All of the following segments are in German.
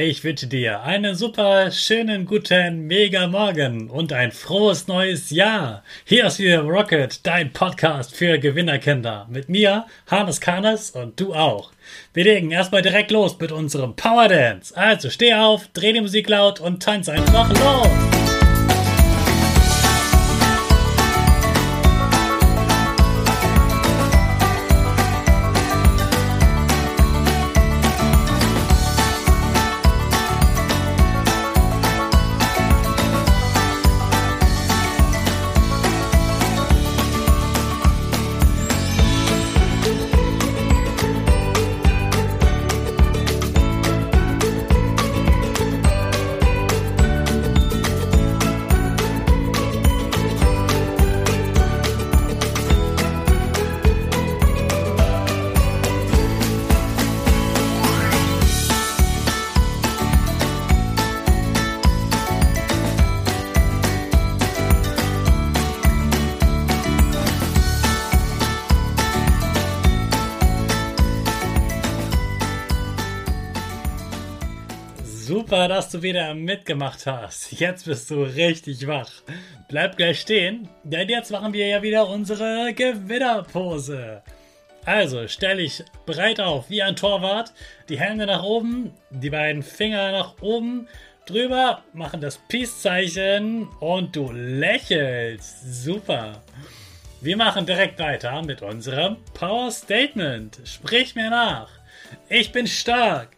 Ich wünsche dir einen super schönen guten Mega Morgen und ein frohes neues Jahr. Hier ist wieder Rocket, dein Podcast für Gewinnerkinder. Mit mir, Hannes Karnes und du auch. Wir legen erstmal direkt los mit unserem Power Dance. Also steh auf, dreh die Musik laut und tanz einfach los. Super, dass du wieder mitgemacht hast. Jetzt bist du richtig wach. Bleib gleich stehen, denn jetzt machen wir ja wieder unsere Gewinnerpose. Also stell dich breit auf wie ein Torwart, die Hände nach oben, die beiden Finger nach oben, drüber, machen das Peace-Zeichen und du lächelst. Super. Wir machen direkt weiter mit unserem Power Statement. Sprich mir nach. Ich bin stark.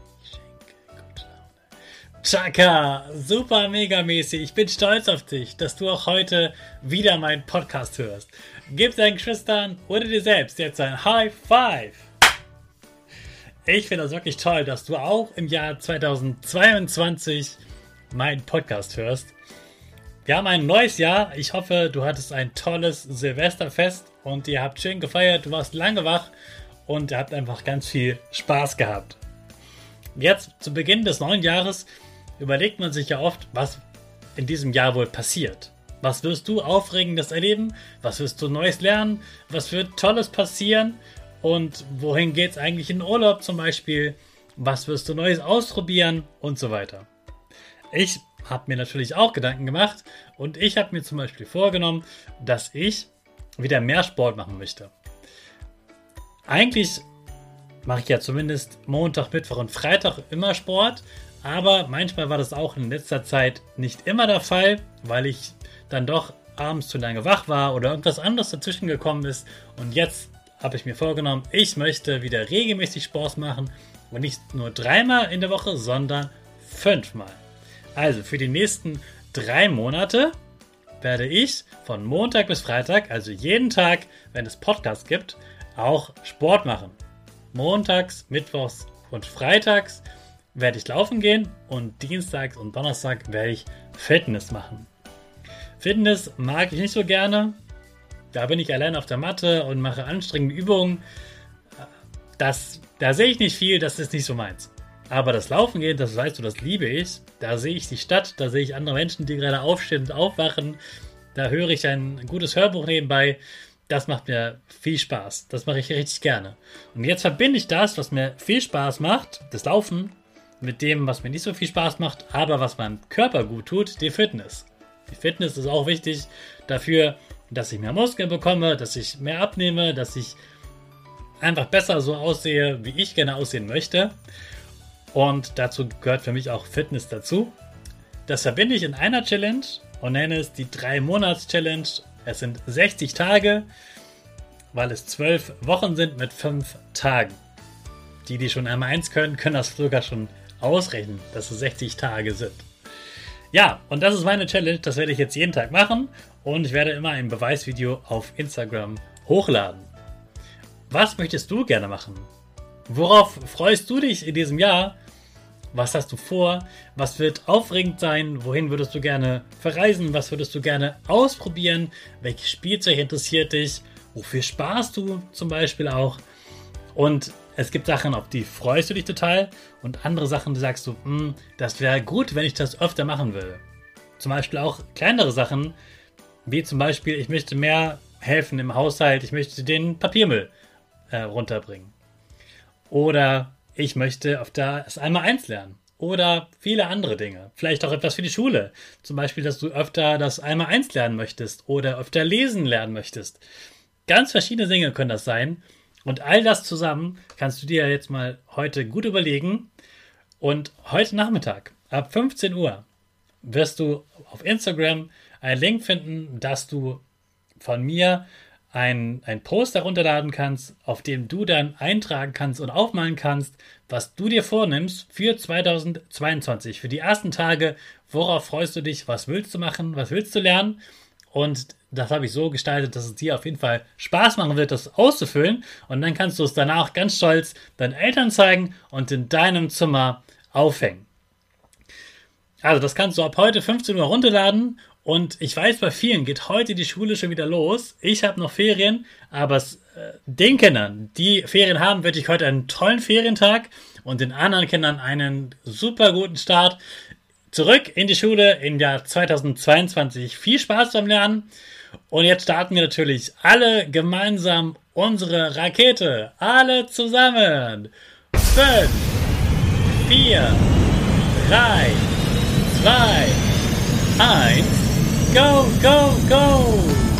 Chaka, super mega mäßig. Ich bin stolz auf dich, dass du auch heute wieder meinen Podcast hörst. Gib deinen Geschwistern oder dir selbst jetzt ein High Five. Ich finde das wirklich toll, dass du auch im Jahr 2022 meinen Podcast hörst. Wir haben ein neues Jahr. Ich hoffe, du hattest ein tolles Silvesterfest und ihr habt schön gefeiert. Du warst lange wach und ihr habt einfach ganz viel Spaß gehabt. Jetzt zu Beginn des neuen Jahres überlegt man sich ja oft, was in diesem Jahr wohl passiert. Was wirst du Aufregendes erleben? Was wirst du Neues lernen? Was wird Tolles passieren? Und wohin geht es eigentlich in Urlaub zum Beispiel? Was wirst du Neues ausprobieren? Und so weiter. Ich habe mir natürlich auch Gedanken gemacht und ich habe mir zum Beispiel vorgenommen, dass ich wieder mehr Sport machen möchte. Eigentlich mache ich ja zumindest Montag, Mittwoch und Freitag immer Sport, aber manchmal war das auch in letzter Zeit nicht immer der Fall, weil ich dann doch abends zu lange wach war oder irgendwas anderes dazwischen gekommen ist. Und jetzt habe ich mir vorgenommen, ich möchte wieder regelmäßig Sport machen und nicht nur dreimal in der Woche, sondern fünfmal. Also für die nächsten drei Monate werde ich von Montag bis Freitag, also jeden Tag, wenn es Podcasts gibt, auch Sport machen. Montags, Mittwochs und Freitags werde ich laufen gehen und Dienstags und Donnerstag werde ich Fitness machen. Fitness mag ich nicht so gerne. Da bin ich allein auf der Matte und mache anstrengende Übungen. Das, da sehe ich nicht viel, das ist nicht so meins. Aber das Laufen gehen, das weißt du, das liebe ich. Da sehe ich die Stadt, da sehe ich andere Menschen, die gerade aufstehen und aufwachen. Da höre ich ein gutes Hörbuch nebenbei. Das macht mir viel Spaß. Das mache ich richtig gerne. Und jetzt verbinde ich das, was mir viel Spaß macht, das Laufen, mit dem, was mir nicht so viel Spaß macht, aber was meinem Körper gut tut, die Fitness. Die Fitness ist auch wichtig dafür, dass ich mehr Muskeln bekomme, dass ich mehr abnehme, dass ich einfach besser so aussehe, wie ich gerne aussehen möchte. Und dazu gehört für mich auch Fitness dazu. Das verbinde ich in einer Challenge und nenne es die 3-Monats-Challenge. Es sind 60 Tage, weil es 12 Wochen sind mit 5 Tagen. Die, die schon einmal eins können, können das sogar schon ausrechnen, dass es 60 Tage sind. Ja, und das ist meine Challenge. Das werde ich jetzt jeden Tag machen und ich werde immer ein Beweisvideo auf Instagram hochladen. Was möchtest du gerne machen? Worauf freust du dich in diesem Jahr? Was hast du vor? Was wird aufregend sein? Wohin würdest du gerne verreisen? Was würdest du gerne ausprobieren? Welches Spielzeug interessiert dich? Wofür sparst du zum Beispiel auch? Und es gibt Sachen, auf die freust du dich total und andere Sachen, die sagst du, hm, das wäre gut, wenn ich das öfter machen würde. Zum Beispiel auch kleinere Sachen, wie zum Beispiel, ich möchte mehr helfen im Haushalt, ich möchte den Papiermüll äh, runterbringen. Oder ich möchte auf das einmal eins lernen. Oder viele andere Dinge. Vielleicht auch etwas für die Schule. Zum Beispiel, dass du öfter das einmal eins lernen möchtest oder öfter lesen lernen möchtest. Ganz verschiedene Dinge können das sein. Und all das zusammen kannst du dir jetzt mal heute gut überlegen. Und heute Nachmittag ab 15 Uhr wirst du auf Instagram einen Link finden, dass du von mir ein, ein Post herunterladen kannst, auf dem du dann eintragen kannst und aufmalen kannst, was du dir vornimmst für 2022, für die ersten Tage. Worauf freust du dich? Was willst du machen? Was willst du lernen? Und das habe ich so gestaltet, dass es dir auf jeden Fall Spaß machen wird, das auszufüllen. Und dann kannst du es danach ganz stolz deinen Eltern zeigen und in deinem Zimmer aufhängen. Also das kannst du ab heute 15 Uhr runterladen und ich weiß, bei vielen geht heute die Schule schon wieder los. Ich habe noch Ferien, aber äh, den Kindern, die Ferien haben, wünsche ich heute einen tollen Ferientag und den anderen Kindern einen super guten Start. Zurück in die Schule im Jahr 2022. Viel Spaß beim Lernen. Und jetzt starten wir natürlich alle gemeinsam unsere Rakete. Alle zusammen. 5, 4, 3, 2, 1. Go, go, go!